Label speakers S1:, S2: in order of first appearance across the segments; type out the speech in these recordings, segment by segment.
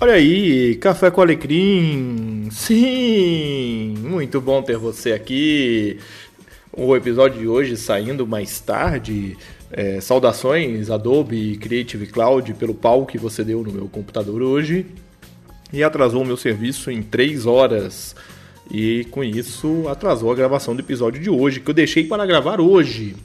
S1: Olha aí, Café com Alecrim! Sim! Muito bom ter você aqui. O episódio de hoje saindo mais tarde. É, saudações Adobe Creative Cloud pelo pau que você deu no meu computador hoje. E atrasou o meu serviço em 3 horas. E com isso atrasou a gravação do episódio de hoje, que eu deixei para gravar hoje.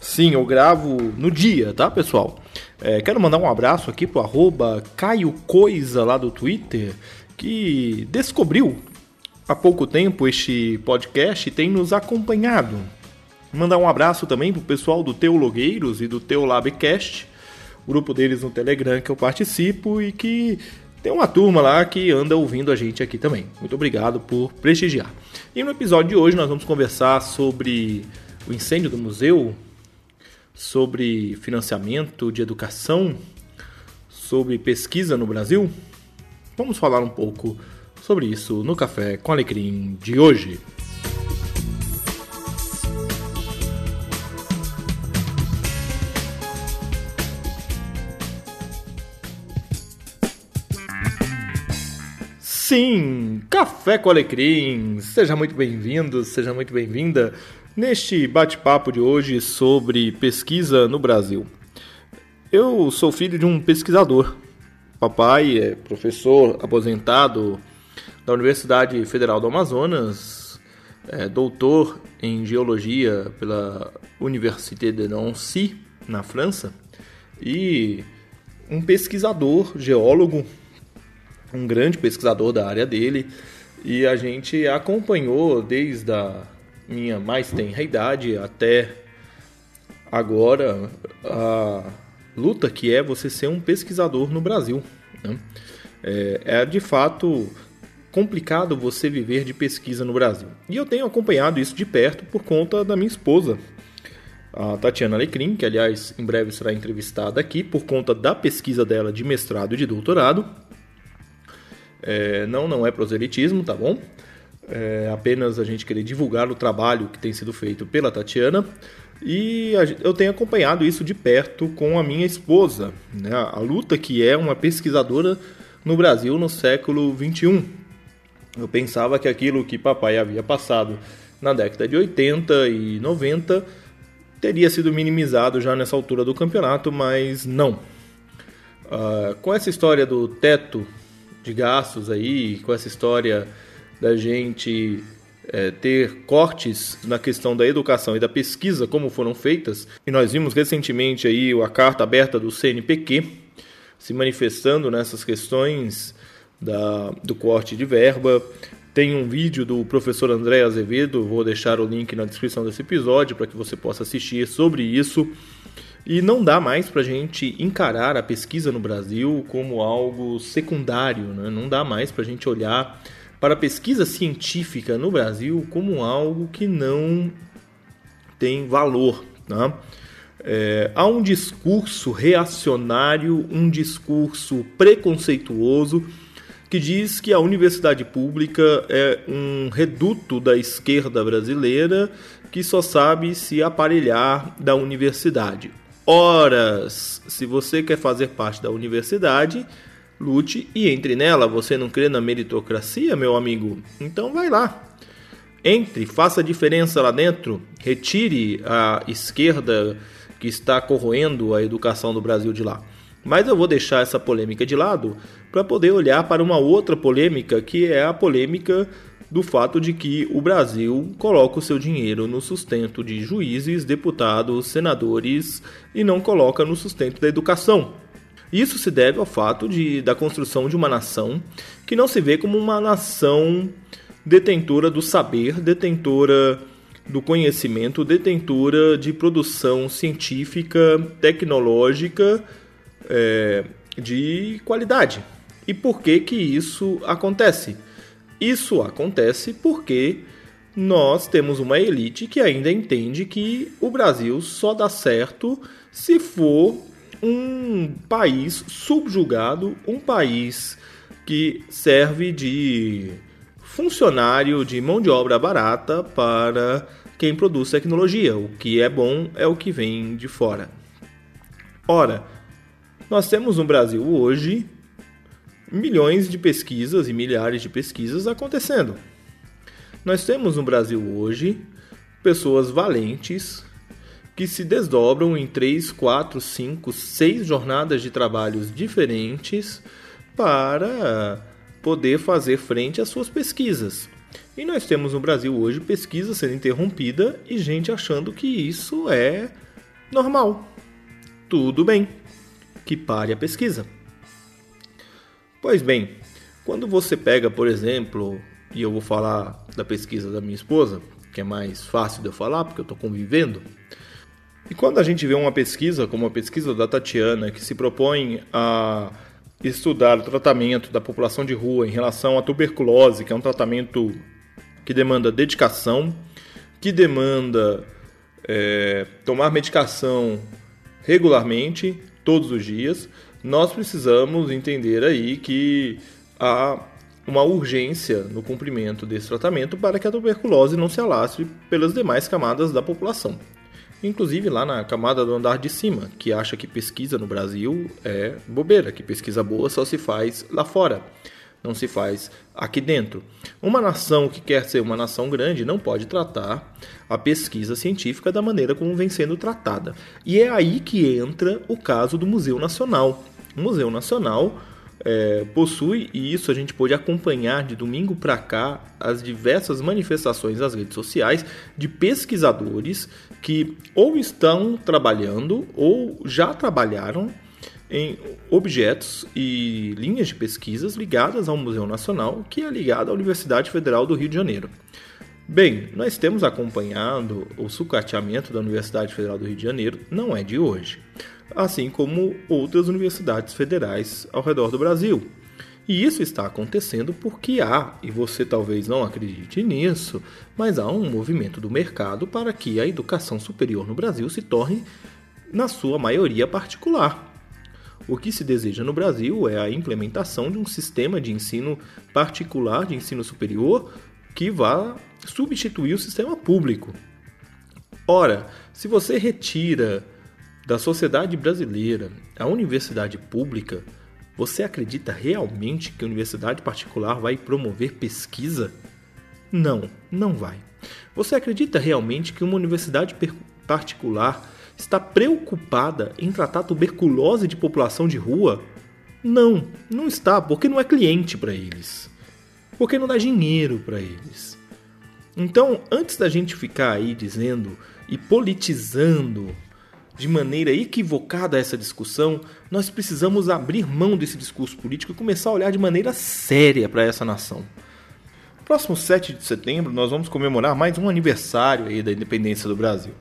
S1: Sim, eu gravo no dia, tá, pessoal? É, quero mandar um abraço aqui pro arroba Caio Coisa lá do Twitter, que descobriu há pouco tempo este podcast e tem nos acompanhado. Mandar um abraço também pro pessoal do Teologueiros e do Teolabcast, grupo deles no Telegram que eu participo e que tem uma turma lá que anda ouvindo a gente aqui também. Muito obrigado por prestigiar. E no episódio de hoje nós vamos conversar sobre o incêndio do museu sobre financiamento de educação, sobre pesquisa no Brasil? Vamos falar um pouco sobre isso no Café com Alecrim de hoje. Sim, Café com Alecrim! Seja muito bem-vindo, seja muito bem-vinda neste bate-papo de hoje sobre pesquisa no Brasil. Eu sou filho de um pesquisador. Papai é professor aposentado da Universidade Federal do Amazonas, é doutor em geologia pela Université de Nancy, na França, e um pesquisador, geólogo, um grande pesquisador da área dele, e a gente acompanhou desde a minha mais tenra idade até agora a luta que é você ser um pesquisador no Brasil. Né? É, é de fato complicado você viver de pesquisa no Brasil. E eu tenho acompanhado isso de perto por conta da minha esposa, a Tatiana Alecrim, que aliás em breve será entrevistada aqui por conta da pesquisa dela de mestrado e de doutorado. É, não, não é proselitismo, tá bom? É apenas a gente querer divulgar o trabalho que tem sido feito pela Tatiana. E eu tenho acompanhado isso de perto com a minha esposa, né? a luta que é uma pesquisadora no Brasil no século XXI. Eu pensava que aquilo que papai havia passado na década de 80 e 90 teria sido minimizado já nessa altura do campeonato, mas não. Uh, com essa história do teto de gastos aí, com essa história da gente é, ter cortes na questão da educação e da pesquisa, como foram feitas, e nós vimos recentemente aí a carta aberta do CNPq se manifestando nessas questões da, do corte de verba. Tem um vídeo do professor André Azevedo, vou deixar o link na descrição desse episódio para que você possa assistir sobre isso. E não dá mais para a gente encarar a pesquisa no Brasil como algo secundário, né? não dá mais para a gente olhar para pesquisa científica no Brasil como algo que não tem valor. Né? É, há um discurso reacionário, um discurso preconceituoso que diz que a universidade pública é um reduto da esquerda brasileira que só sabe se aparelhar da universidade. Ora, se você quer fazer parte da universidade, lute e entre nela. Você não crê na meritocracia, meu amigo? Então vai lá. Entre, faça diferença lá dentro, retire a esquerda que está corroendo a educação do Brasil de lá. Mas eu vou deixar essa polêmica de lado para poder olhar para uma outra polêmica, que é a polêmica do fato de que o Brasil coloca o seu dinheiro no sustento de juízes, deputados, senadores e não coloca no sustento da educação. Isso se deve ao fato de, da construção de uma nação que não se vê como uma nação detentora do saber, detentora do conhecimento, detentora de produção científica, tecnológica é, de qualidade. E por que que isso acontece? Isso acontece porque nós temos uma elite que ainda entende que o Brasil só dá certo se for um país subjugado, um país que serve de funcionário de mão de obra barata para quem produz tecnologia. O que é bom é o que vem de fora. Ora, nós temos no Brasil hoje milhões de pesquisas e milhares de pesquisas acontecendo. Nós temos no Brasil hoje pessoas valentes que se desdobram em 3, 4, 5, 6 jornadas de trabalhos diferentes para poder fazer frente às suas pesquisas. E nós temos no Brasil hoje pesquisa sendo interrompida e gente achando que isso é normal. Tudo bem, que pare a pesquisa. Pois bem, quando você pega, por exemplo, e eu vou falar da pesquisa da minha esposa, que é mais fácil de eu falar porque eu estou convivendo. E quando a gente vê uma pesquisa, como a pesquisa da Tatiana, que se propõe a estudar o tratamento da população de rua em relação à tuberculose, que é um tratamento que demanda dedicação, que demanda é, tomar medicação regularmente, todos os dias, nós precisamos entender aí que há uma urgência no cumprimento desse tratamento para que a tuberculose não se alastre pelas demais camadas da população. Inclusive lá na camada do andar de cima, que acha que pesquisa no Brasil é bobeira, que pesquisa boa só se faz lá fora não se faz aqui dentro. Uma nação que quer ser uma nação grande não pode tratar a pesquisa científica da maneira como vem sendo tratada. E é aí que entra o caso do Museu Nacional. O Museu Nacional é, possui, e isso a gente pôde acompanhar de domingo para cá, as diversas manifestações nas redes sociais de pesquisadores que ou estão trabalhando ou já trabalharam em objetos e linhas de pesquisas ligadas ao Museu Nacional, que é ligado à Universidade Federal do Rio de Janeiro. Bem, nós temos acompanhado o sucateamento da Universidade Federal do Rio de Janeiro, não é de hoje, assim como outras universidades federais ao redor do Brasil. E isso está acontecendo porque há, e você talvez não acredite nisso, mas há um movimento do mercado para que a educação superior no Brasil se torne, na sua maioria, particular. O que se deseja no Brasil é a implementação de um sistema de ensino particular, de ensino superior, que vá substituir o sistema público. Ora, se você retira da sociedade brasileira a universidade pública, você acredita realmente que a universidade particular vai promover pesquisa? Não, não vai. Você acredita realmente que uma universidade particular está preocupada em tratar tuberculose de população de rua? Não, não está, porque não é cliente para eles. Porque não dá dinheiro para eles. Então, antes da gente ficar aí dizendo e politizando de maneira equivocada essa discussão, nós precisamos abrir mão desse discurso político e começar a olhar de maneira séria para essa nação. Próximo 7 de setembro, nós vamos comemorar mais um aniversário aí da independência do Brasil.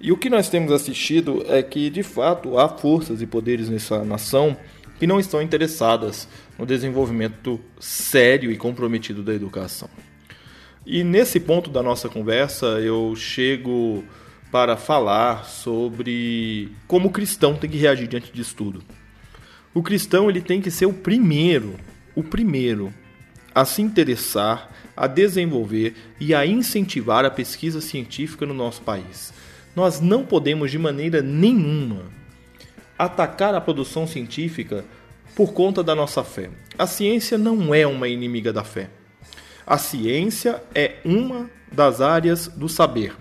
S1: E o que nós temos assistido é que, de fato, há forças e poderes nessa nação que não estão interessadas no desenvolvimento sério e comprometido da educação. E nesse ponto da nossa conversa, eu chego para falar sobre como o cristão tem que reagir diante disso tudo. O cristão ele tem que ser o primeiro, o primeiro a se interessar, a desenvolver e a incentivar a pesquisa científica no nosso país nós não podemos de maneira nenhuma atacar a produção científica por conta da nossa fé. A ciência não é uma inimiga da fé. A ciência é uma das áreas do saber.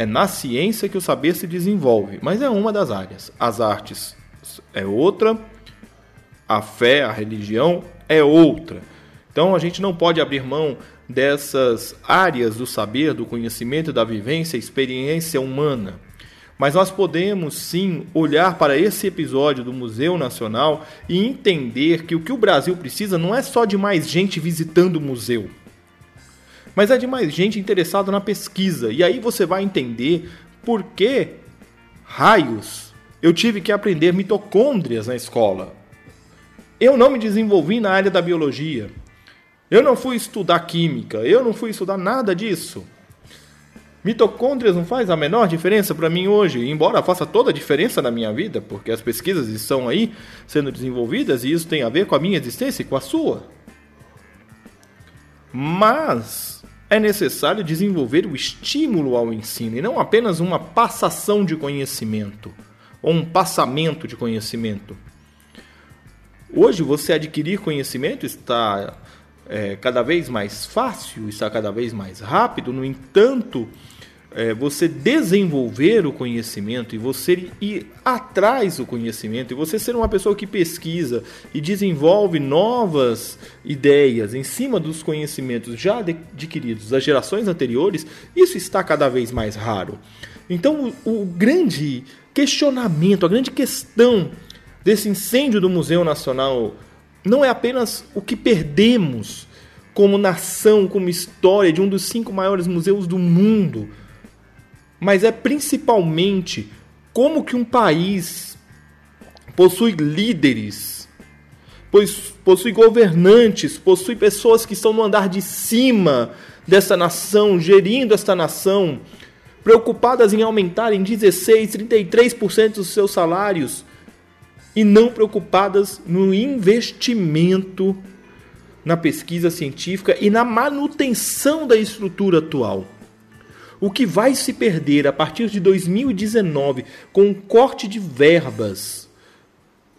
S1: É na ciência que o saber se desenvolve, mas é uma das áreas. As artes é outra, a fé, a religião é outra. Então a gente não pode abrir mão dessas áreas do saber, do conhecimento, da vivência, experiência humana. Mas nós podemos sim olhar para esse episódio do Museu Nacional e entender que o que o Brasil precisa não é só de mais gente visitando o museu, mas é de mais gente interessada na pesquisa. E aí você vai entender por que raios eu tive que aprender mitocôndrias na escola. Eu não me desenvolvi na área da biologia. Eu não fui estudar química, eu não fui estudar nada disso. Mitocôndrias não faz a menor diferença para mim hoje, embora faça toda a diferença na minha vida, porque as pesquisas estão aí sendo desenvolvidas e isso tem a ver com a minha existência e com a sua. Mas é necessário desenvolver o estímulo ao ensino e não apenas uma passação de conhecimento ou um passamento de conhecimento. Hoje você adquirir conhecimento está é, cada vez mais fácil, está cada vez mais rápido, no entanto, é, você desenvolver o conhecimento e você ir atrás do conhecimento e você ser uma pessoa que pesquisa e desenvolve novas ideias em cima dos conhecimentos já adquiridos das gerações anteriores, isso está cada vez mais raro. Então, o, o grande questionamento, a grande questão desse incêndio do Museu Nacional não é apenas o que perdemos como nação, como história de um dos cinco maiores museus do mundo, mas é principalmente como que um país possui líderes, possui governantes, possui pessoas que estão no andar de cima dessa nação, gerindo esta nação, preocupadas em aumentar em 16, 33% os seus salários e não preocupadas no investimento na pesquisa científica e na manutenção da estrutura atual. O que vai se perder a partir de 2019 com o corte de verbas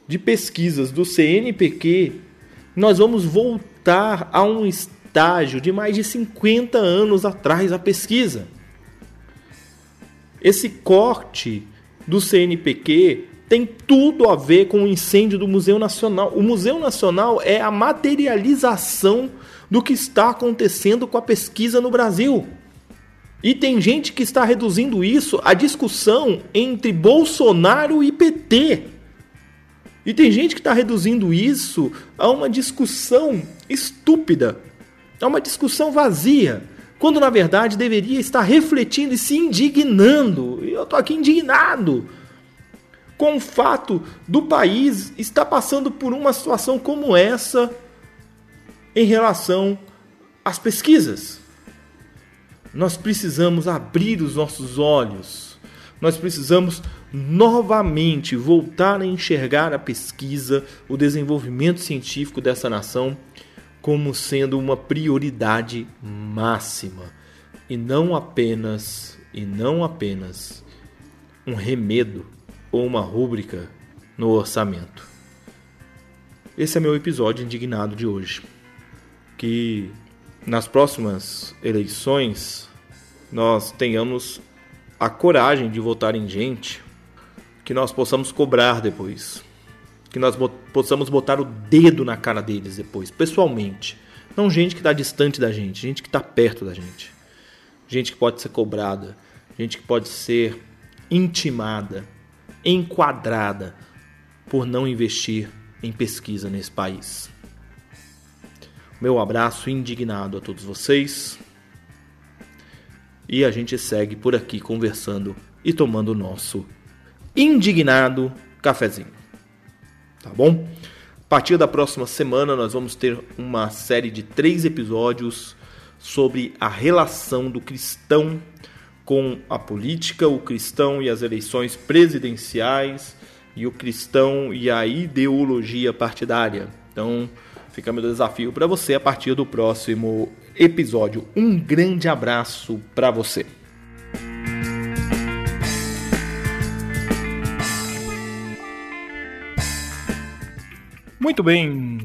S1: de pesquisas do CNPq, nós vamos voltar a um estágio de mais de 50 anos atrás a pesquisa. Esse corte do CNPq tem tudo a ver com o incêndio do Museu Nacional. O Museu Nacional é a materialização do que está acontecendo com a pesquisa no Brasil. E tem gente que está reduzindo isso à discussão entre Bolsonaro e PT. E tem gente que está reduzindo isso a uma discussão estúpida, a uma discussão vazia, quando na verdade deveria estar refletindo e se indignando. E eu estou aqui indignado com o fato do país estar passando por uma situação como essa em relação às pesquisas. Nós precisamos abrir os nossos olhos. Nós precisamos novamente voltar a enxergar a pesquisa, o desenvolvimento científico dessa nação como sendo uma prioridade máxima e não apenas e não apenas um remedo ou uma rúbrica no orçamento. Esse é meu episódio indignado de hoje. Que nas próximas eleições nós tenhamos a coragem de votar em gente que nós possamos cobrar depois. Que nós possamos botar o dedo na cara deles depois, pessoalmente. Não gente que está distante da gente, gente que está perto da gente. Gente que pode ser cobrada, gente que pode ser intimada, enquadrada por não investir em pesquisa nesse país. Meu abraço indignado a todos vocês. E a gente segue por aqui conversando e tomando o nosso indignado cafezinho. Tá bom? A partir da próxima semana nós vamos ter uma série de três episódios sobre a relação do cristão com a política, o cristão e as eleições presidenciais e o cristão e a ideologia partidária. Então, Fica meu desafio para você a partir do próximo episódio. Um grande abraço para você. Muito bem,